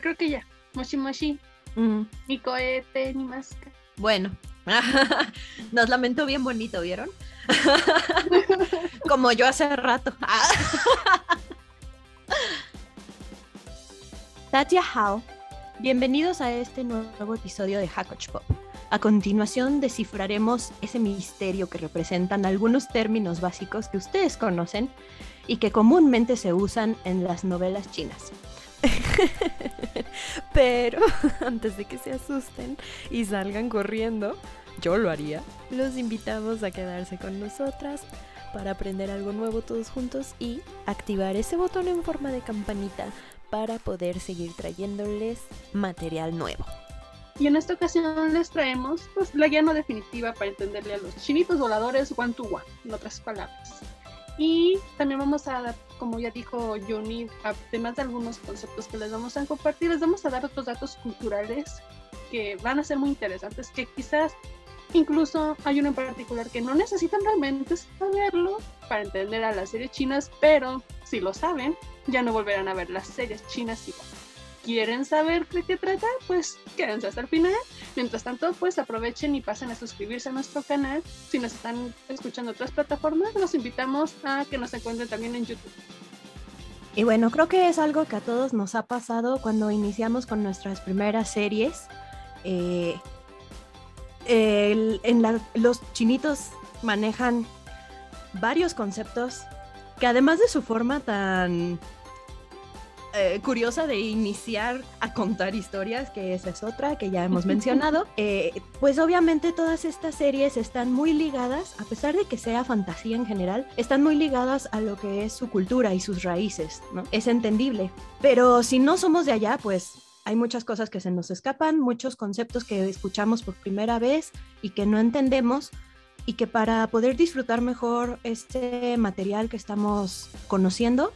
creo que ya. Moshi Moshi. Mm, Mi cohete, ni masca. bueno, nos lamentó bien bonito, ¿vieron? Como yo hace rato. Tatia Hao, bienvenidos a este nuevo episodio de Hackoch Pop. A continuación descifraremos ese misterio que representan algunos términos básicos que ustedes conocen y que comúnmente se usan en las novelas chinas. Pero antes de que se asusten y salgan corriendo, yo lo haría. Los invitamos a quedarse con nosotras para aprender algo nuevo todos juntos y activar ese botón en forma de campanita para poder seguir trayéndoles material nuevo. Y en esta ocasión les traemos pues, la guía no definitiva para entenderle a los chinitos voladores one to one, en otras palabras. Y también vamos a, como ya dijo Johnny, además de algunos conceptos que les vamos a compartir, les vamos a dar otros datos culturales que van a ser muy interesantes, que quizás incluso hay uno en particular que no necesitan realmente saberlo para entender a las series chinas, pero si lo saben, ya no volverán a ver las series chinas igual. ¿Quieren saber de qué trata? Pues quédense hasta el final. Mientras tanto, pues aprovechen y pasen a suscribirse a nuestro canal. Si nos están escuchando otras plataformas, los invitamos a que nos encuentren también en YouTube. Y bueno, creo que es algo que a todos nos ha pasado cuando iniciamos con nuestras primeras series. Eh, en los chinitos manejan varios conceptos que además de su forma tan eh, curiosa de iniciar a contar historias, que esa es otra que ya hemos mencionado, eh, pues obviamente todas estas series están muy ligadas, a pesar de que sea fantasía en general, están muy ligadas a lo que es su cultura y sus raíces, ¿no? Es entendible. Pero si no somos de allá, pues hay muchas cosas que se nos escapan, muchos conceptos que escuchamos por primera vez y que no entendemos y que para poder disfrutar mejor este material que estamos conociendo,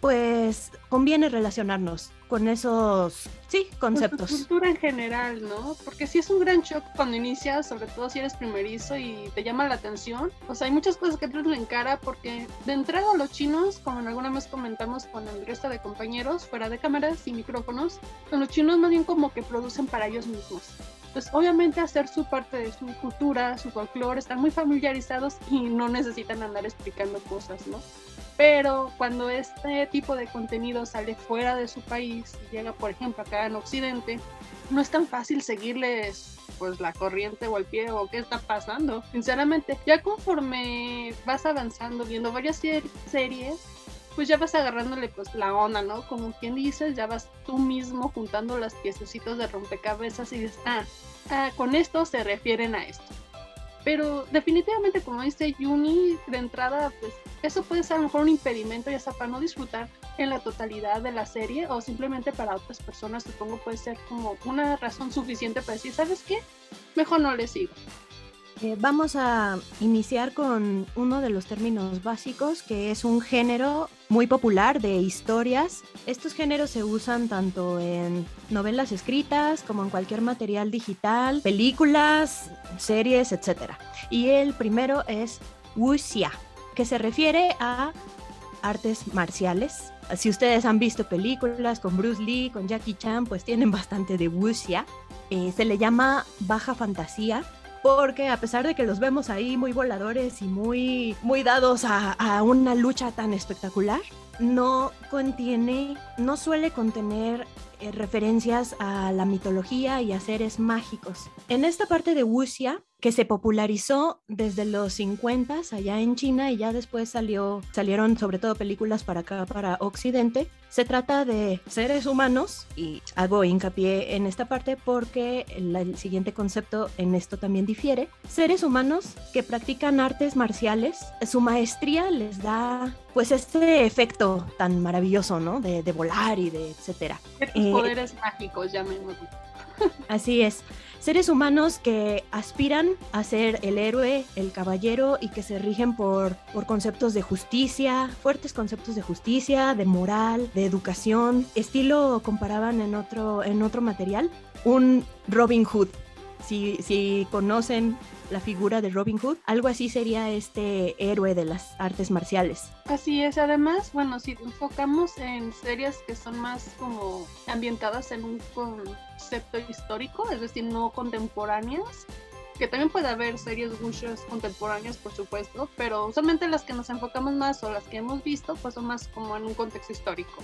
pues conviene relacionarnos con esos, sí, conceptos. cultura en general, ¿no? Porque sí es un gran shock cuando inicias, sobre todo si eres primerizo y te llama la atención. O sea, hay muchas cosas que traen en cara porque de entrada los chinos, como en alguna vez comentamos con el resto de compañeros, fuera de cámaras y micrófonos, los chinos más bien como que producen para ellos mismos. Pues obviamente hacer su parte de su cultura, su folclore, están muy familiarizados y no necesitan andar explicando cosas, ¿no? Pero cuando este tipo de contenido sale fuera de su país y llega, por ejemplo, acá en Occidente, no es tan fácil seguirles pues la corriente o el pie o qué está pasando. Sinceramente, ya conforme vas avanzando, viendo varias ser- series, pues ya vas agarrándole pues la onda, ¿no? Como quien dices, ya vas tú mismo juntando las piececitos de rompecabezas y dices, ah, ah, con esto se refieren a esto. Pero definitivamente, como dice Yuni, de entrada, pues eso puede ser a lo mejor un impedimento, ya sea para no disfrutar en la totalidad de la serie o simplemente para otras personas, supongo puede ser como una razón suficiente para decir, ¿sabes qué? Mejor no le sigo. Eh, vamos a iniciar con uno de los términos básicos, que es un género muy popular de historias. Estos géneros se usan tanto en novelas escritas como en cualquier material digital, películas, series, etc. Y el primero es wuxia, que se refiere a artes marciales. Si ustedes han visto películas con Bruce Lee, con Jackie Chan, pues tienen bastante de wuxia. Eh, se le llama baja fantasía porque a pesar de que los vemos ahí muy voladores y muy, muy dados a, una lucha tan espectacular, no contiene, no suele contener eh, referencias a la mitología y a seres mágicos. En esta parte de wuxia, que se popularizó desde los 50 allá en China y ya después salió, salieron sobre todo películas para acá, para Occidente, se trata de seres humanos y hago hincapié en esta parte porque el, siguiente concepto en esto también difiere. Seres humanos que practican artes marciales, su maestría les da pues este efecto tan maravilloso, ¿no? De, de volar y de etcétera. Ciertos Eh, poderes mágicos, llamémoslo. Así es. Seres humanos que aspiran a ser el héroe, el caballero y que se rigen por, por conceptos de justicia, fuertes conceptos de justicia, de moral, de educación. Estilo comparaban en otro, en otro material, un Robin Hood. Si, si conocen la figura de Robin Hood, algo así sería este héroe de las artes marciales. Así es, además, bueno, si enfocamos en series que son más como ambientadas en un concepto histórico, es decir, no contemporáneas, que también puede haber series wushers contemporáneas, por supuesto, pero usualmente las que nos enfocamos más o las que hemos visto, pues son más como en un contexto histórico.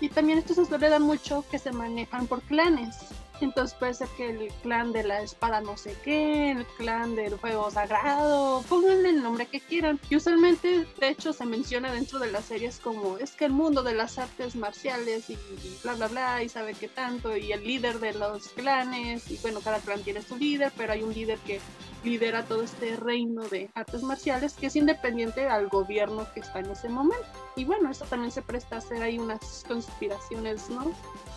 Y también esto se suele dar mucho que se manejan por clanes. Entonces puede ser que el clan de la espada no sé qué, el clan del fuego sagrado, pónganle el nombre que quieran. Y usualmente, de hecho, se menciona dentro de las series como es que el mundo de las artes marciales y, bla, bla, bla, y sabe qué tanto, y el líder de los clanes, y bueno, cada clan tiene su líder, pero hay un líder que lidera todo este reino de artes marciales que es independiente al gobierno que está en ese momento. Y bueno, eso también se presta a hacer ahí unas conspiraciones, ¿no?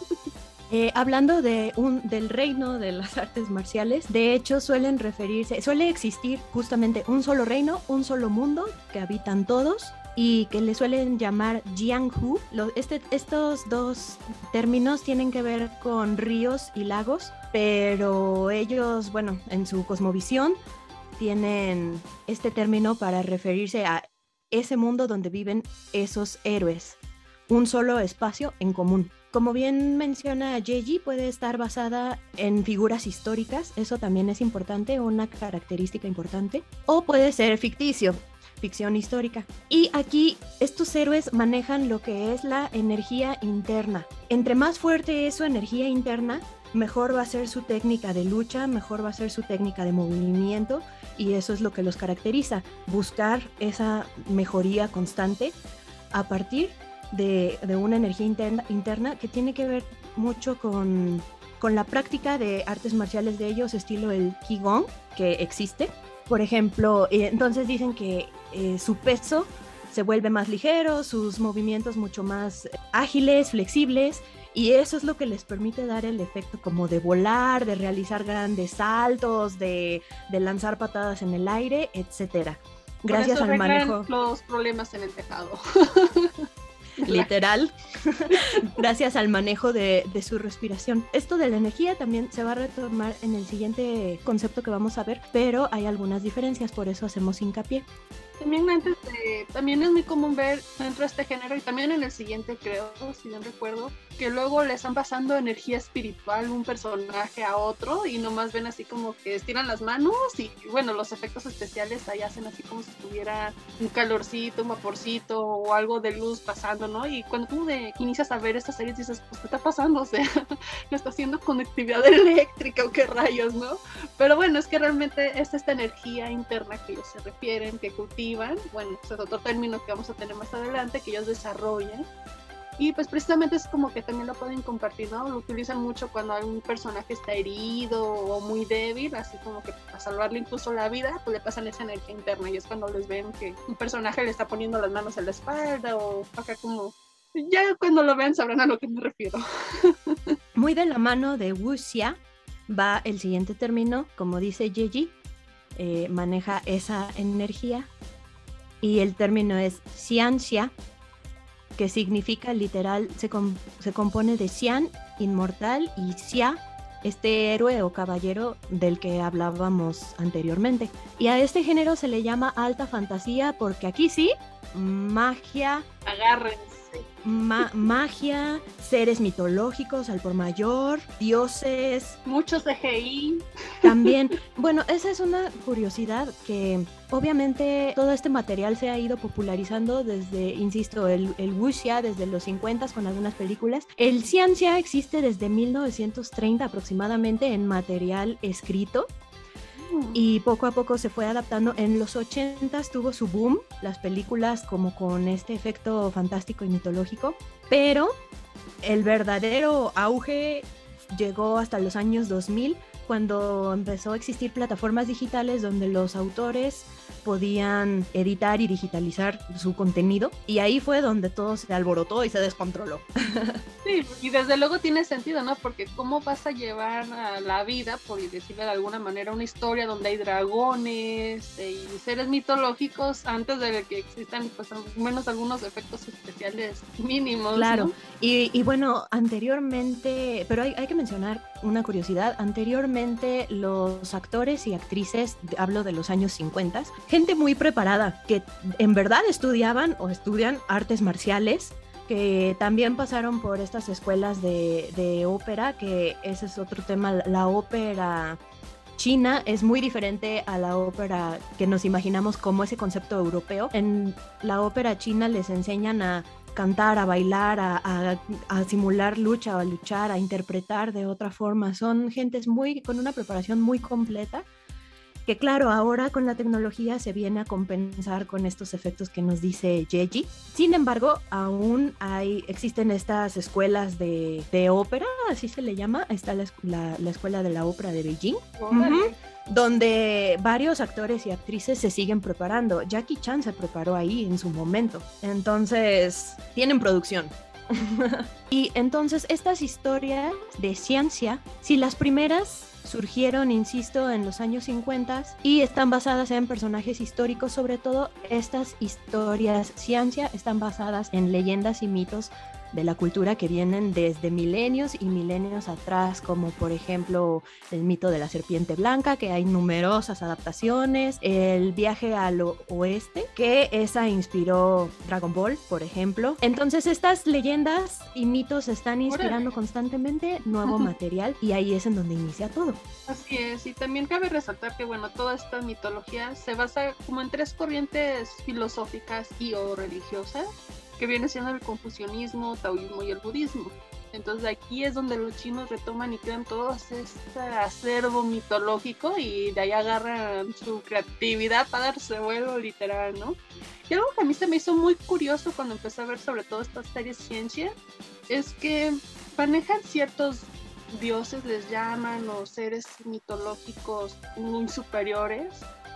Eh, hablando de un, del reino de las artes marciales, de hecho suelen referirse, suele existir justamente un solo reino, un solo mundo que habitan todos y que le suelen llamar Jianghu. Este, estos dos términos tienen que ver con ríos y lagos, pero ellos, bueno, en su cosmovisión tienen este término para referirse a ese mundo donde viven esos héroes, un solo espacio en común. Como bien menciona Yeji, puede estar basada en figuras históricas, eso también es importante, una característica importante, o puede ser ficticio, ficción histórica. Y aquí estos héroes manejan lo que es la energía interna. Entre más fuerte es su energía interna, mejor va a ser su técnica de lucha, mejor va a ser su técnica de movimiento y eso es lo que los caracteriza, buscar esa mejoría constante a partir de, una energía interna, interna, que tiene que ver mucho con, con, la práctica de artes marciales de ellos, estilo el Qigong, que existe. Por ejemplo, eh, entonces dicen que eh, su peso se vuelve más ligero, sus movimientos mucho más ágiles, flexibles, y eso es lo que les permite dar el efecto como de volar, de realizar grandes saltos, de, de lanzar patadas en el aire, etcétera. Gracias al manejo. Los problemas en el tejado. literal, gracias al manejo de, su respiración. Esto de la energía también se va a retomar en el siguiente concepto que vamos a ver, pero hay algunas diferencias, por eso hacemos hincapié. También antes de, también es muy común ver dentro de este género y también en el siguiente creo, si bien recuerdo, que luego le están pasando energía espiritual un personaje a otro y nomás ven así como que estiran las manos y bueno, los efectos especiales ahí hacen así como si estuviera un calorcito, un vaporcito o algo de luz pasando, ¿no? Y cuando tú de, inicias a ver estas series dices, pues ¿qué está pasando? O sea, ¿no está haciendo conectividad eléctrica o qué rayos, ¿no? Pero bueno, es que realmente es esta energía interna que ellos se refieren, que cultivan, bueno, ese es otro término que vamos a tener más adelante, que ellos desarrollan y pues precisamente es como que también lo pueden compartir, ¿no? Lo utilizan mucho cuando algún personaje está herido o muy débil, así como que para salvarle incluso la vida, pues le pasan esa energía interna y es cuando les ven que un personaje le está poniendo las manos en la espalda o acá como... Ya cuando lo vean sabrán a lo que me refiero. Muy de la mano de Wuxia va el siguiente término, como dice Yeji, eh, maneja esa energía y el término es Xianxia, que significa literal, se, se compone de Xian, inmortal, y Xia, este héroe o caballero del que hablábamos anteriormente. Y a este género se le llama alta fantasía porque aquí sí, magia. Agárrense magia, seres mitológicos al por mayor, dioses. Muchos CGI. También, bueno, esa es una curiosidad que obviamente todo este material se ha ido popularizando desde, insisto, el, el wuxia desde los 50 con algunas películas. El ciencia existe desde 1930 aproximadamente en material escrito y poco a poco se fue adaptando. En los 80 tuvo su boom, las películas como con este efecto fantástico y mitológico, pero el verdadero auge llegó hasta los años 2000 cuando empezó a existir plataformas digitales donde los autores podían editar y digitalizar su contenido y ahí fue donde todo se alborotó y se descontroló. Sí, y desde luego tiene sentido, ¿no? Porque cómo vas a llevar a la vida, por decirlo de alguna manera, una historia donde hay dragones eh, y seres mitológicos antes de que existan pues al menos algunos efectos especiales mínimos. Claro, y, y, bueno, anteriormente, pero hay, hay que mencionar una curiosidad, anteriormente los actores y actrices, hablo de los años 50, gente muy preparada que en verdad estudiaban o estudian artes marciales, que también pasaron por estas escuelas de, de ópera, que ese es otro tema, la ópera China es muy diferente a la ópera que nos imaginamos como ese concepto europeo. En la ópera china les enseñan a cantar, a bailar, a, simular lucha, a luchar, a interpretar de otra forma. Son gentes muy con una preparación muy completa que claro, ahora con la tecnología se viene a compensar con estos efectos que nos dice Yeji. Sin embargo, aún hay, existen estas escuelas de, ópera, así se le llama, está la, la, escuela de la ópera de Beijing. Donde varios actores y actrices se siguen preparando. Jackie Chan se preparó ahí en su momento. Entonces, tienen producción. y entonces estas historias de ciencia, si las primeras surgieron, insisto, en los años 50 y están basadas en personajes históricos, sobre todo estas historias ciencia están basadas en leyendas y mitos de la cultura que vienen desde milenios y milenios atrás, como por ejemplo el mito de la serpiente blanca, que hay numerosas adaptaciones, el viaje al oeste, que esa inspiró Dragon Ball, por ejemplo. Entonces estas leyendas y mitos están inspirando constantemente nuevo material y ahí es en donde inicia todo. Así es, y también cabe resaltar que bueno, toda esta mitología se basa como en tres corrientes filosóficas y o religiosas que viene siendo el confucianismo, taoísmo y el budismo. Entonces aquí es donde los chinos retoman y crean todo este acervo mitológico y de ahí agarran su creatividad para darse vuelo literal, ¿no? Y algo que a mí se me hizo muy curioso cuando empecé a ver sobre todo estas series ciencia es que manejan ciertos dioses, les llaman, o seres mitológicos muy superiores,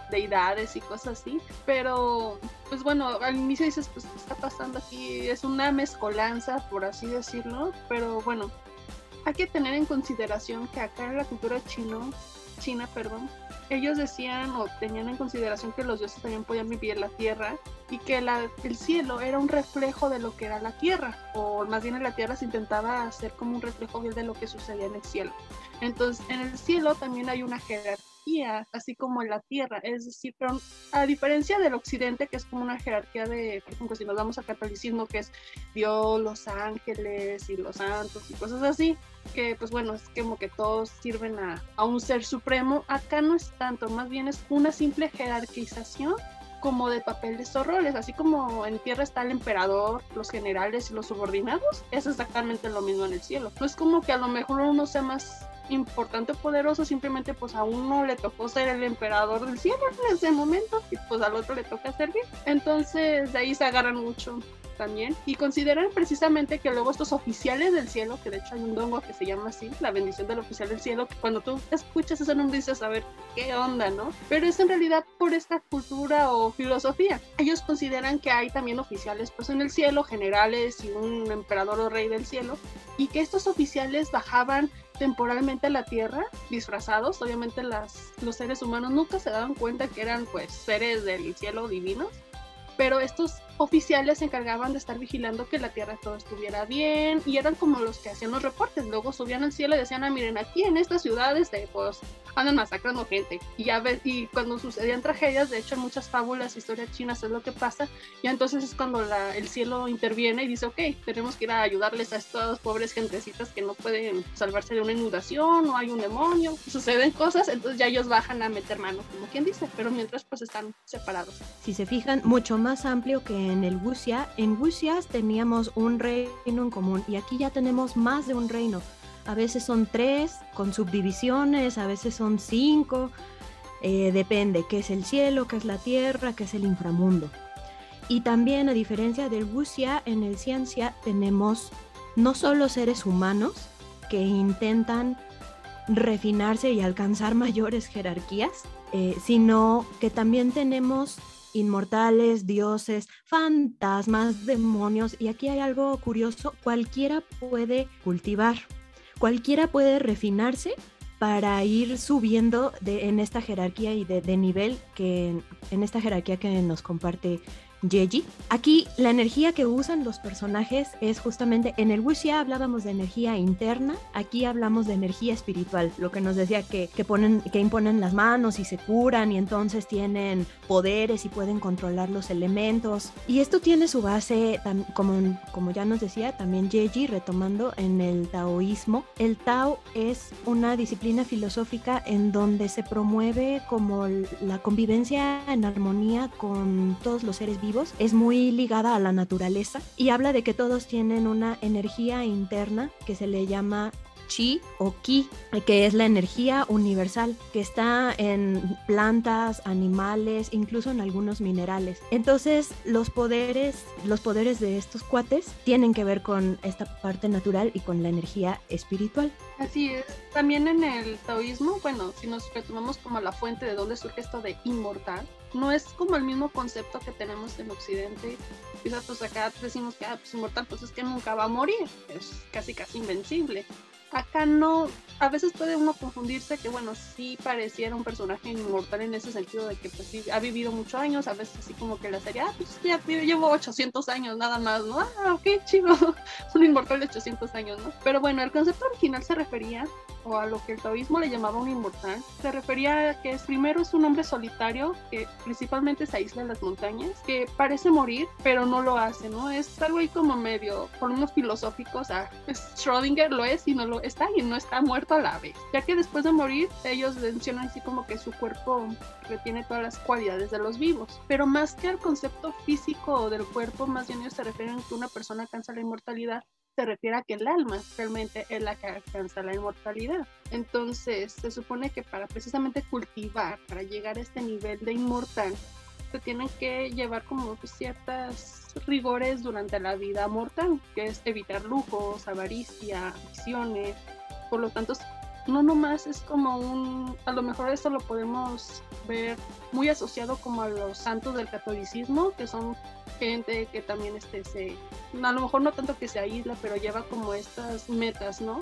deidades y cosas así, pero pues bueno, al inicio dices, pues ¿qué está pasando aquí? Es una mezcolanza, por así decirlo, pero bueno, hay que tener en consideración que acá en la cultura chino, china, perdón, ellos decían o tenían en consideración que los dioses también podían vivir en la tierra y que el cielo era un reflejo de lo que era la tierra, o más bien en la tierra se intentaba hacer como un reflejo de lo que sucedía en el cielo. Entonces, en el cielo también hay una jerarquía así como en la tierra. Es decir, a diferencia del occidente, que es como una jerarquía de, por ejemplo, si nos vamos al catolicismo, que es Dios, los ángeles y los santos y cosas así, que pues bueno, es como que todos sirven a, a un ser supremo. Acá no es tanto, más bien es una simple jerarquización como de papeles o roles, así como en tierra está el emperador, los generales y los subordinados, es exactamente lo mismo en el cielo. No es como que a lo mejor uno sea más importante o poderoso, simplemente pues a uno le tocó ser el emperador del cielo en ese momento y pues al otro le toca servir. Entonces de ahí se agarran mucho también y consideran precisamente que luego estos oficiales del cielo, que de hecho hay un dongo que se llama así, la bendición del oficial del cielo, que cuando tú escuchas ese nombre dices a ver qué onda, ¿no? Pero es en realidad por esta cultura o filosofía. Ellos consideran que hay también oficiales pues en el cielo, generales y un emperador o rey del cielo, y que estos oficiales bajaban temporalmente a la Tierra disfrazados. Obviamente las, los seres humanos nunca se daban cuenta que eran pues seres del cielo divinos, pero estos oficiales se encargaban de estar vigilando que la tierra todo estuviera bien y eran como los que hacían los reportes. Luego subían al cielo y decían, ah, miren, aquí en estas ciudades de, pues andan masacrando gente. Y ya ves, y cuando sucedían tragedias, de hecho en muchas fábulas, historias chinas es lo que pasa, y entonces es cuando el cielo interviene y dice, ok, tenemos que ir a ayudarles a estas pobres gentecitas que no pueden salvarse de una inundación o hay un demonio, suceden cosas, entonces ya ellos bajan a meter mano, como quien dice, pero mientras pues están separados. Si se fijan, mucho más amplio que en el Wuxia. En Wuxia teníamos un reino en común y aquí ya tenemos más de un reino. A veces son tres con subdivisiones, a veces son cinco. Eh, depende qué es el cielo, qué es la tierra, qué es el inframundo. Y también, a diferencia del Wuxia, en el Ciencia tenemos no solo seres humanos que intentan refinarse y alcanzar mayores jerarquías, eh, sino que también tenemos inmortales, dioses, fantasmas, demonios. Y aquí hay algo curioso, cualquiera puede cultivar, cualquiera puede refinarse para ir subiendo de, en esta jerarquía y de, nivel que en esta jerarquía que nos comparte Yeji. Aquí la energía que usan los personajes es justamente, en el Wuxia hablábamos de energía interna, aquí hablamos de energía espiritual, lo que nos decía que, que, ponen, que imponen las manos y se curan y entonces tienen poderes y pueden controlar los elementos. Y esto tiene su base, como, como ya nos decía, también Yeji, retomando en el taoísmo. El Tao es una disciplina filosófica en donde se promueve como la convivencia en armonía con todos los seres vivos, es muy ligada a la naturaleza y habla de que todos tienen una energía interna que se le llama chi o ki, que es la energía universal que está en plantas, animales, incluso en algunos minerales. Entonces, los poderes, los poderes de estos cuates tienen que ver con esta parte natural y con la energía espiritual. Así es. También en el taoísmo, bueno, si nos retomamos como la fuente de dónde surge esto de inmortal, no es como el mismo concepto que tenemos en Occidente. Quizás pues acá decimos que ah, pues inmortal, pues es que nunca va a morir, es casi casi invencible acá no, a veces puede uno confundirse que bueno, sí pareciera un personaje inmortal en ese sentido de que pues sí, ha vivido muchos años, a veces así como que la serie, ah, pues ya llevo 800 años nada más, ¿no? Ah, ok, chido, un inmortal de 800 años, ¿no? Pero bueno, el concepto original se refería o a lo que el taoísmo le llamaba un inmortal, se refería a que es, primero es un hombre solitario que principalmente se aísla en las montañas, que parece morir, pero no lo hace, ¿no? Es algo ahí como medio, por unos filosóficos, ah, Schrödinger lo es y no lo está y no está muerto a la vez, ya que después de morir ellos mencionan así como que su cuerpo retiene todas las cualidades de los vivos, pero más que al concepto físico del cuerpo, más bien ellos se refieren a que una persona alcanza la inmortalidad se refiere a que el alma realmente es la que alcanza la inmortalidad. Entonces, se supone que para precisamente cultivar, para llegar a este nivel de inmortal, se tienen que llevar como ciertas rigores durante la vida mortal, que es evitar lujos, avaricia, visiones. Por lo tanto, no nomás es como un, a lo mejor esto lo podemos ver muy asociado como a los santos del catolicismo, que son gente que también este, se, a lo mejor no tanto que se aísla, pero lleva como estas metas, ¿no?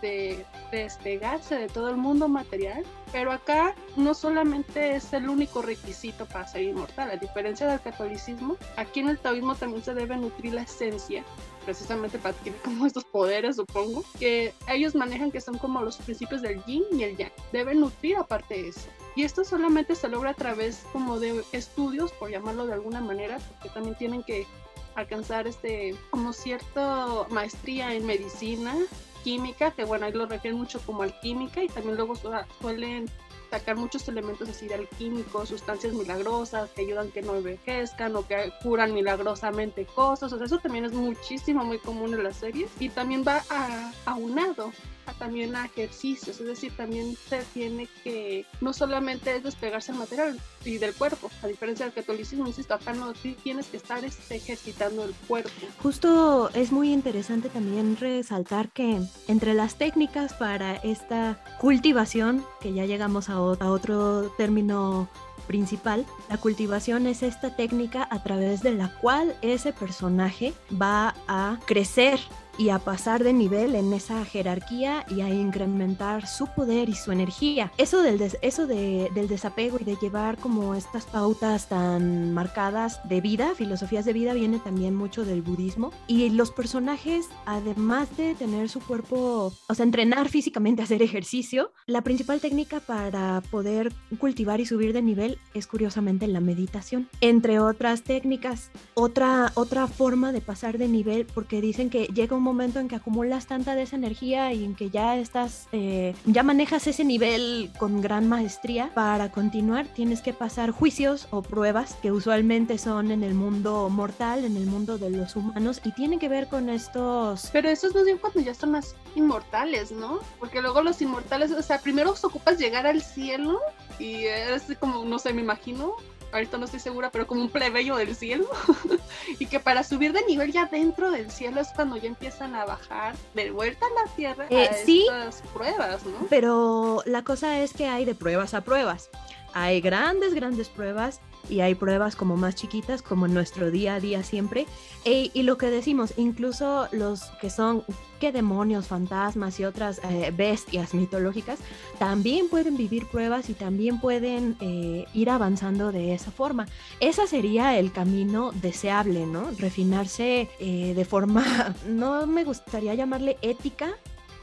De, despegarse de todo el mundo material, pero acá no solamente es el único requisito para ser inmortal, a diferencia del catolicismo, aquí en el taoísmo también se debe nutrir la esencia, precisamente para adquirir como estos poderes, supongo, que ellos manejan que son como los principios del yin y el yang, deben nutrir aparte de eso. Y esto solamente se logra a través como de estudios, por llamarlo de alguna manera, porque también tienen que alcanzar este como cierta maestría en medicina, química, que bueno, ahí lo refieren mucho como alquímica y también luego suelen sacar muchos elementos así de alquímicos, sustancias milagrosas que ayudan que no envejezcan o que curan milagrosamente cosas. O sea, eso también es muchísimo, muy común en las series. Y también va a, aunado también a ejercicios, es decir, también se tiene que, no solamente es despegarse el material y del cuerpo, a diferencia del catolicismo, insisto, acá no tienes que estar este, ejercitando el cuerpo. Justo es muy interesante también resaltar que entre las técnicas para esta cultivación, que ya llegamos a, a otro término principal, la cultivación es esta técnica a través de la cual ese personaje va a crecer y a pasar de nivel en esa jerarquía y a incrementar su poder y su energía. Eso del, eso del desapego y de llevar como estas pautas tan marcadas de vida, filosofías de vida, viene también mucho del budismo. Y los personajes, además de tener su cuerpo, o sea, entrenar físicamente, hacer ejercicio, la principal técnica para poder cultivar y subir de nivel es curiosamente la meditación. Entre otras técnicas, otra, otra forma de pasar de nivel, porque dicen que llega un momento en que acumulas tanta de esa energía y en que ya estás, eh, ya manejas ese nivel con gran maestría, para continuar tienes que pasar juicios o pruebas que usualmente son en el mundo mortal, en el mundo de los humanos y tienen que ver con estos... Pero eso es más bien cuando ya son más inmortales, ¿no? Porque luego los inmortales, o sea, primero ocupas llegar al cielo y es como, no sé, me imagino, ahorita no estoy segura, pero como un plebeyo del cielo. y que para subir de nivel ya dentro del cielo es cuando ya empiezan a bajar de vuelta a la tierra eh, a sí, estas pruebas, ¿no? Pero la cosa es que hay de pruebas a pruebas. Hay grandes, grandes pruebas y hay pruebas como más chiquitas, como en nuestro día a día siempre. E, y lo que decimos, incluso los que son, qué demonios, fantasmas y otras eh, bestias mitológicas, también pueden vivir pruebas y también pueden eh, ir avanzando de esa forma. Ese sería el camino deseable, ¿no? Refinarse eh, de forma, no me gustaría llamarle ética,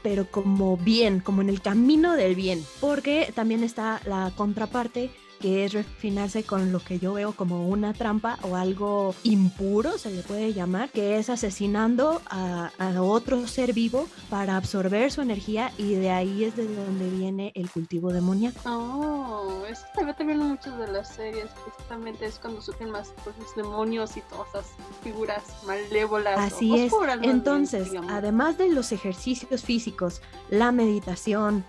pero como bien, como en el camino del bien, porque también está la contraparte que es refinarse con lo que yo veo como una trampa o algo impuro, se le puede llamar, que es asesinando a, otro ser vivo para absorber su energía y de ahí es de donde viene el cultivo demoníaco. Oh, eso se ve también en muchas de las series, precisamente es cuando surgen más pues, los demonios y todas esas figuras malévolas. Así es. Entonces, además de los ejercicios físicos, la meditación,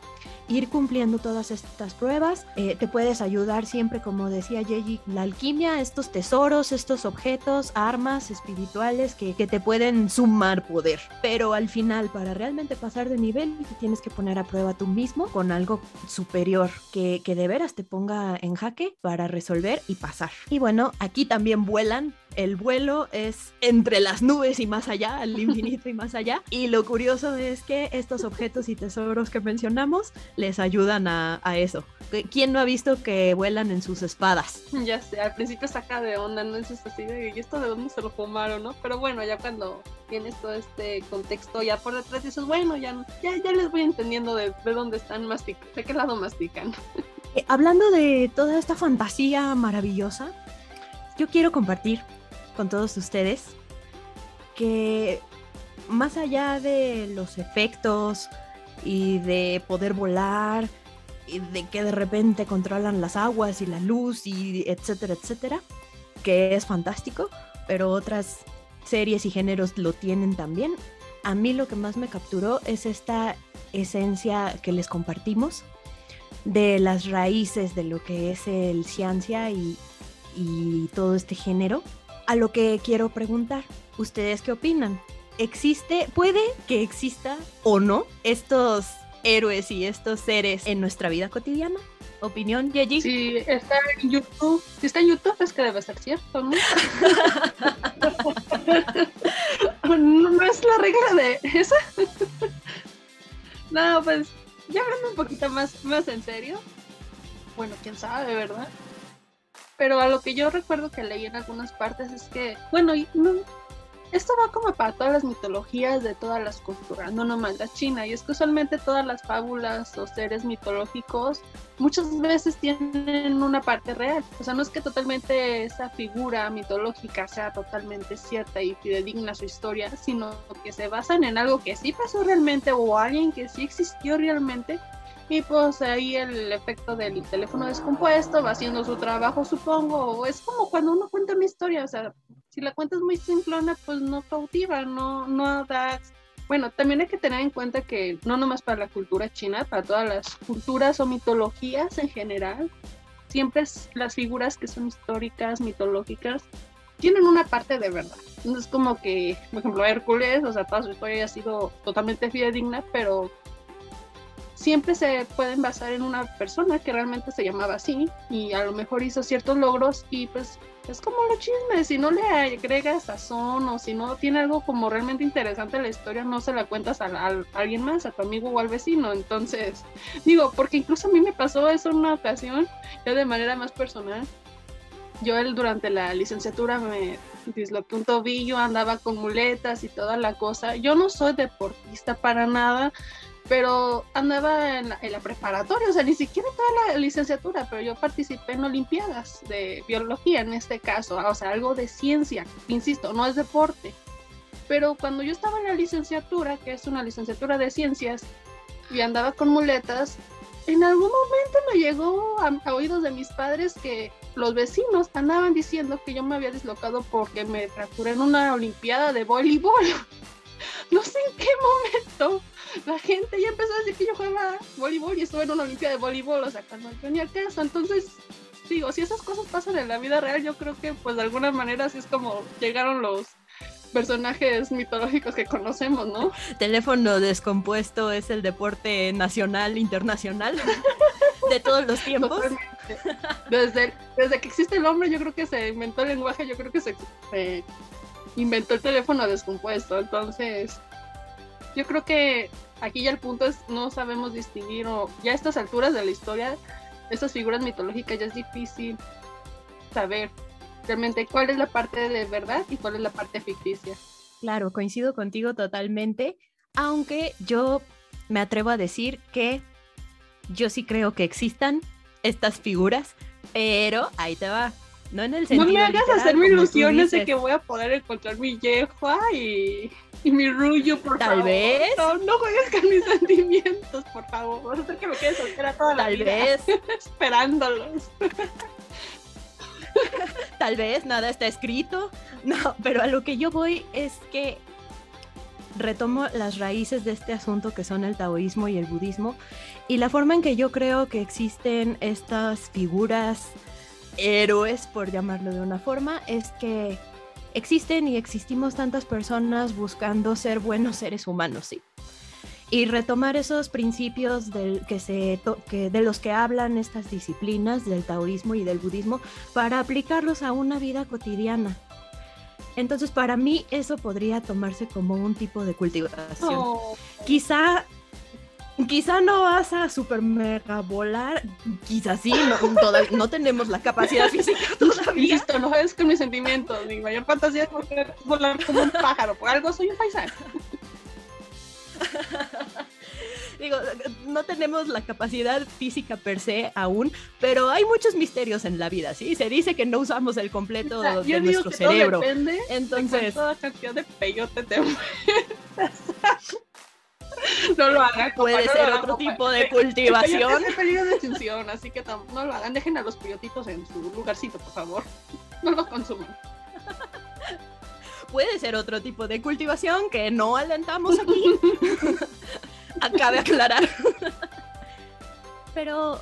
ir cumpliendo todas estas pruebas. Eh, te puedes ayudar siempre, como decía Yeji, la alquimia, estos tesoros, estos objetos, armas espirituales que, que, te pueden sumar poder. Pero al final, para realmente pasar de nivel, te tienes que poner a prueba tú mismo con algo superior que, que de veras te ponga en jaque para resolver y pasar. Y bueno, aquí también vuelan el vuelo es entre las nubes y más allá, al infinito y más allá. Y lo curioso es que estos objetos y tesoros que mencionamos les ayudan a, eso. ¿Quién no ha visto que vuelan en sus espadas? Ya sé, al principio saca de onda, ¿no? Es así de, ¿y esto de dónde se lo fumaron, no? Pero bueno, ya cuando tienes todo este contexto ya por detrás dices, bueno, ya, ya, ya les voy entendiendo de, dónde están masticando, de qué lado mastican. Eh, hablando de toda esta fantasía maravillosa, yo quiero compartir con todos ustedes que más allá de los efectos y de poder volar y de que de repente controlan las aguas y la luz y etcétera, etcétera, que es fantástico, pero otras series y géneros lo tienen también. A mí lo que más me capturó es esta esencia que les compartimos de las raíces de lo que es el ciencia y, y todo este género a lo que quiero preguntar. ¿Ustedes qué opinan? ¿Existe, puede que exista o no estos héroes y estos seres en nuestra vida cotidiana? ¿Opinión, Yeji? Sí, está en YouTube. Si está en YouTube es que debe ser cierto, ¿no? no, es la regla de esa. no, pues ya hablando un poquito más, más en serio. Bueno, quién sabe, ¿verdad? Pero a lo que yo recuerdo que leí en algunas partes es que, bueno, esto va como para todas las mitologías de todas las culturas, no nomás la china. Y es que usualmente todas las fábulas o seres mitológicos muchas veces tienen una parte real. O sea, no es que totalmente esa figura mitológica sea totalmente cierta y fidedigna su historia, sino que se basan en algo que sí pasó realmente o alguien que sí existió realmente y pues ahí el efecto del teléfono descompuesto va haciendo su trabajo, supongo. Es como cuando uno cuenta una historia, o sea, si la cuentas muy simplona, pues no cautiva, no, no da... Bueno, también hay que tener en cuenta que no nomás para la cultura china, para todas las culturas o mitologías en general, siempre las figuras que son históricas, mitológicas, tienen una parte de verdad. No es como que, por ejemplo, Hércules, o sea, toda su historia ha sido totalmente fidedigna, pero siempre se pueden basar en una persona que realmente se llamaba así y a lo mejor hizo ciertos logros y pues es como los chismes, si no le agregas sazón o si no tiene algo como realmente interesante la historia, no se la cuentas a, alguien más, a tu amigo o al vecino. Entonces, digo, porque incluso a mí me pasó eso en una ocasión, ya de manera más personal. Yo él durante la licenciatura me disloqué un tobillo, andaba con muletas y toda la cosa. Yo no soy deportista para nada, pero andaba en la, preparatoria, o sea, ni siquiera toda la licenciatura, pero yo participé en Olimpiadas de biología en este caso, o sea, algo de ciencia, insisto, no es deporte. Pero cuando yo estaba en la licenciatura, que es una licenciatura de ciencias, y andaba con muletas, en algún momento me llegó a, oídos de mis padres que los vecinos andaban diciendo que yo me había dislocado porque me fracturé en una olimpiada de voleibol. no sé en qué momento la gente ya empezó a decir que yo jugaba voleibol y estuve en una olimpiada de voleibol, o sea, cuando no tenía caso. Entonces, digo, si esas cosas pasan en la vida real, yo creo que pues de alguna manera así es como llegaron los personajes mitológicos que conocemos, ¿no? Teléfono descompuesto es el deporte nacional, internacional de todos los tiempos. Desde, desde que existe el hombre, yo creo que se inventó el lenguaje, yo creo que se, inventó el teléfono descompuesto. Entonces, yo creo que aquí ya el punto es no sabemos distinguir o ya a estas alturas de la historia, estas figuras mitológicas ya es difícil saber realmente cuál es la parte de verdad y cuál es la parte ficticia. Claro, coincido contigo totalmente, aunque yo me atrevo a decir que yo sí creo que existan estas figuras, pero ahí te va. No en el sentido. No me hagas hacerme ilusiones de que voy a poder encontrar mi yehua y, y mi rullo, por Tal favor. vez. No, no juegues con mis sentimientos, por favor. Vas a hacer que me quede soltera toda la Tal vida. vez. Esperándolos. Tal vez nada está escrito. No, pero a lo que yo voy es que retomo las raíces de este asunto que son el taoísmo y el budismo y la forma en que yo creo que existen estas figuras héroes, por llamarlo de una forma, es que existen y existimos tantas personas buscando ser buenos seres humanos, sí. Y retomar esos principios del, que se to- que, de los que hablan estas disciplinas del taoísmo y del budismo para aplicarlos a una vida cotidiana. Entonces, para mí eso podría tomarse como un tipo de cultivación. Oh, Quizá, quizá no vas a super mega volar, quizá sí, no, toda- no tenemos la capacidad física todavía. Listo, no juegues con mis sentimientos. Mi mayor fantasía es volar como un pájaro. Por algo soy un paisano. Digo, no tenemos la capacidad física per se aún, pero hay muchos misterios en la vida, ¿sí? Se dice que no usamos el completo O sea, de yo digo nuestro que todo cerebro. depende de Entonces, cuánta cantidad de peyote te No lo hagan. puede no ser hagan, otro tipo de cultivación. es de peligro de extinción, así que no lo hagan. Dejen a los peyotitos en su lugarcito, por favor. No los consuman. Puede ser otro tipo de cultivación que no alentamos aquí. Acabe aclarar. Pero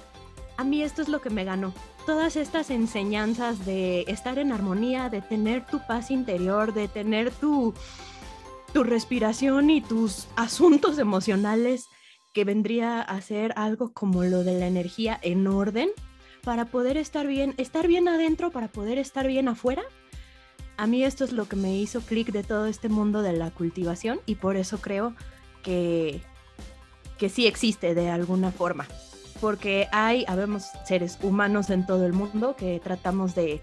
a mí esto es lo que me ganó. Todas estas enseñanzas de estar en armonía, de tener tu paz interior, de tener tu, tu respiración y tus asuntos emocionales, que vendría a ser algo como lo de la energía en orden, para poder estar bien, estar bien adentro, para poder estar bien afuera. A mí esto es lo que me hizo clic de todo este mundo de la cultivación y por eso creo que, que sí existe de alguna forma. Porque hay, habemos seres humanos en todo el mundo que tratamos de,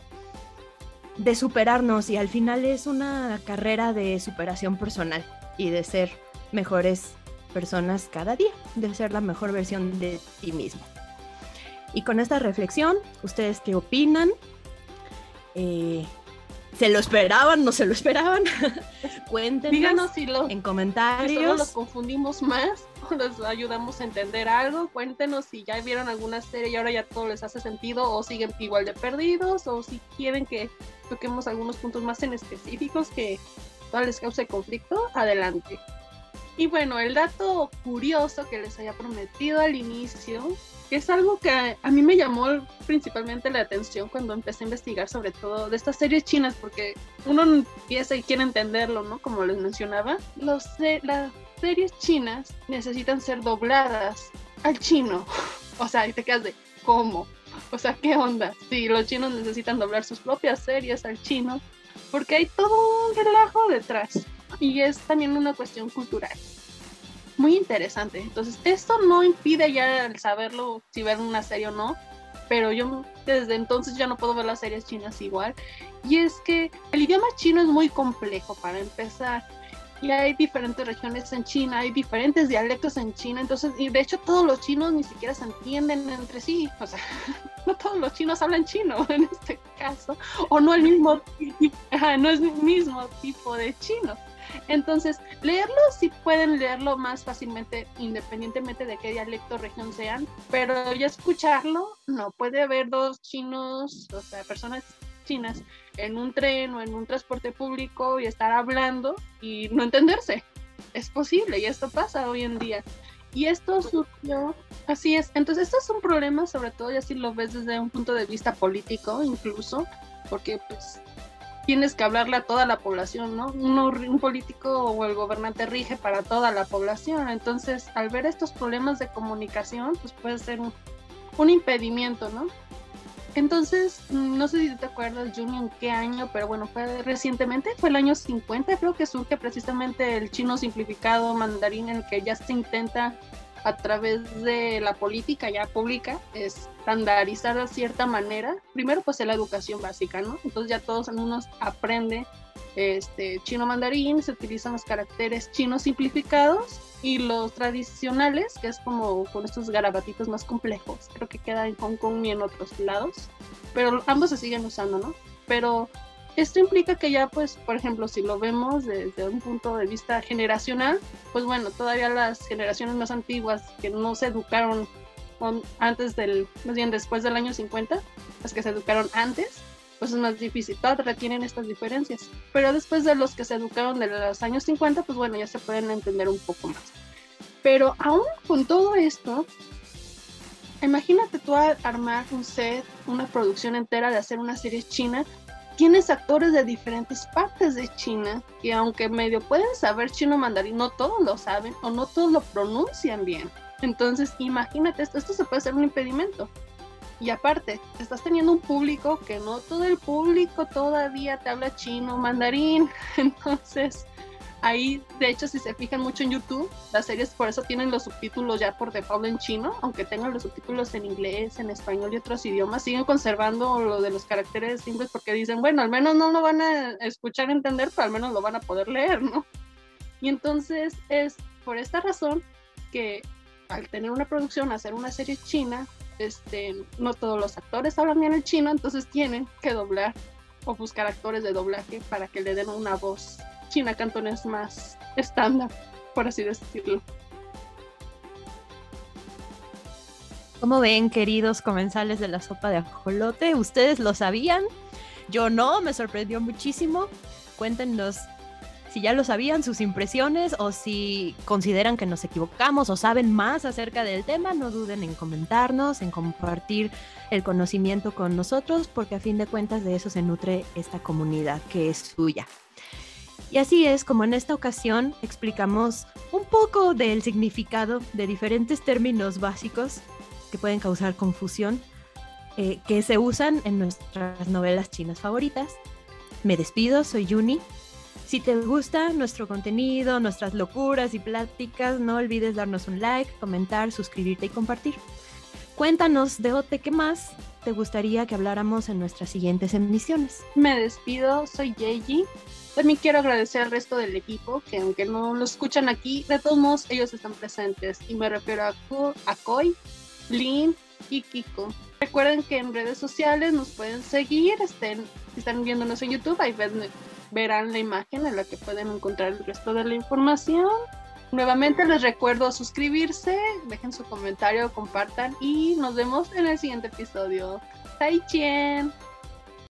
de superarnos y al final es una carrera de superación personal y de ser mejores personas cada día, de ser la mejor versión de ti mismo. Y con esta reflexión, ¿ustedes qué opinan? Eh, ¿Se lo esperaban? ¿No se lo esperaban? Cuéntenos Díganos si los en si solo los comentarios. confundimos más o les ayudamos a entender algo. Cuéntenos si ya vieron alguna serie y ahora ya todo les hace sentido o siguen igual de perdidos o si quieren que toquemos algunos puntos más en específicos que no les cause conflicto. Adelante. Y bueno, el dato curioso que les había prometido al inicio, que es algo que a, mí me llamó principalmente la atención cuando empecé a investigar sobre todo de estas series chinas, porque uno empieza y quiere entenderlo, ¿no? Como les mencionaba, los las series chinas necesitan ser dobladas al chino. O sea, y te quedas de, ¿cómo? O sea, ¿qué onda? Sí, los chinos necesitan doblar sus propias series al chino, porque hay todo un relajo detrás. Y es también una cuestión cultural. Muy interesante. Entonces, esto no impide ya saberlo, si ver una serie o no, pero yo desde entonces ya no puedo ver las series chinas igual. Y es que el idioma chino es muy complejo para empezar. Y hay diferentes regiones en China, hay diferentes dialectos en China, entonces, y de hecho todos los chinos ni siquiera se entienden entre sí, o sea, no todos los chinos hablan chino en este caso, o no el mismo, no es el mismo tipo de chino. Entonces, leerlo sí pueden leerlo más fácilmente, independientemente de qué dialecto o región sean, pero ya escucharlo, no puede haber dos chinos, o sea, personas chinas en un tren o en un transporte público y estar hablando y no entenderse. Es posible y esto pasa hoy en día. Y esto surgió, así es. Entonces, esto es un problema, sobre todo, ya si lo ves desde un punto de vista político, incluso, porque pues tienes que hablarle a toda la población, ¿no? Uno, un político o el gobernante rige para toda la población. Entonces, al ver estos problemas de comunicación, pues puede ser un, un impedimento, ¿no? Entonces, mm, no sé si te acuerdas, Juni, en qué año, pero bueno, fue recientemente, fue el año 50, creo que surge precisamente el chino simplificado mandarín, en el que ya se intenta a través de la política ya pública estandarizar de cierta manera. Primero, pues en la educación básica, ¿no? Entonces ya todos en unos aprende este, chino mandarín, se utilizan los caracteres chinos simplificados y los tradicionales, que es como con estos garabatitos más complejos, creo que queda en Hong Kong y en otros lados, pero ambos se siguen usando, ¿no? Pero esto implica que ya, pues, por ejemplo, si lo vemos desde un punto de vista generacional, pues bueno, todavía las generaciones más antiguas que no se educaron antes del, más bien después del año 50, las que se educaron antes, pues es más difícil, todas retienen estas diferencias. Pero después de los que se educaron de los años 50, pues bueno, ya se pueden entender un poco más. Pero aún con todo esto, imagínate tú armar un set, una producción entera de hacer una serie china. Tienes actores de diferentes partes de China que aunque medio pueden saber chino mandarín, no todos lo saben o no todos lo pronuncian bien. Entonces, imagínate esto, esto se puede ser un impedimento. Y aparte, estás teniendo un público que no todo el público todavía te habla chino, mandarín. Entonces, ahí, de hecho, si se fijan mucho en YouTube, las series por eso tienen los subtítulos ya por default en chino, aunque tengan los subtítulos en inglés, en español y otros idiomas, siguen conservando lo de los caracteres simples porque dicen, bueno, al menos no lo van a escuchar, entender, pero al menos lo van a poder leer, ¿no? Y entonces es por esta razón que al tener una producción, hacer una serie china, este, no todos los actores hablan bien el chino, entonces tienen que doblar o buscar actores de doblaje para que le den una voz china cantonés más estándar, por así decirlo. ¿Cómo ven, queridos comensales de la sopa de ajolote? ¿Ustedes lo sabían? Yo no, me sorprendió muchísimo. Cuéntenos si ya lo sabían, sus impresiones o si consideran que nos equivocamos o saben más acerca del tema, no duden en comentarnos, en compartir el conocimiento con nosotros, porque a fin de cuentas de eso se nutre esta comunidad que es suya. Y así es como en esta ocasión explicamos un poco del significado de diferentes términos básicos que pueden causar confusión, eh, que se usan en nuestras novelas chinas favoritas. Me despido, soy Yuni. Si te gusta nuestro contenido, nuestras locuras y pláticas, no olvides darnos un like, comentar, suscribirte y compartir. Cuéntanos, Deote, ¿qué más te gustaría que habláramos en nuestras siguientes emisiones? Me despido, soy Yeji. También quiero agradecer al resto del equipo, que aunque no lo escuchan aquí, de todos modos ellos están presentes. Y me refiero a, Koi, Lin y Kiko. Recuerden que en redes sociales nos pueden seguir, estén, si están viéndonos en YouTube, ahí verán la imagen en la que pueden encontrar el resto de la información. Nuevamente les recuerdo suscribirse, dejen su comentario, compartan y nos vemos en el siguiente episodio. Chien!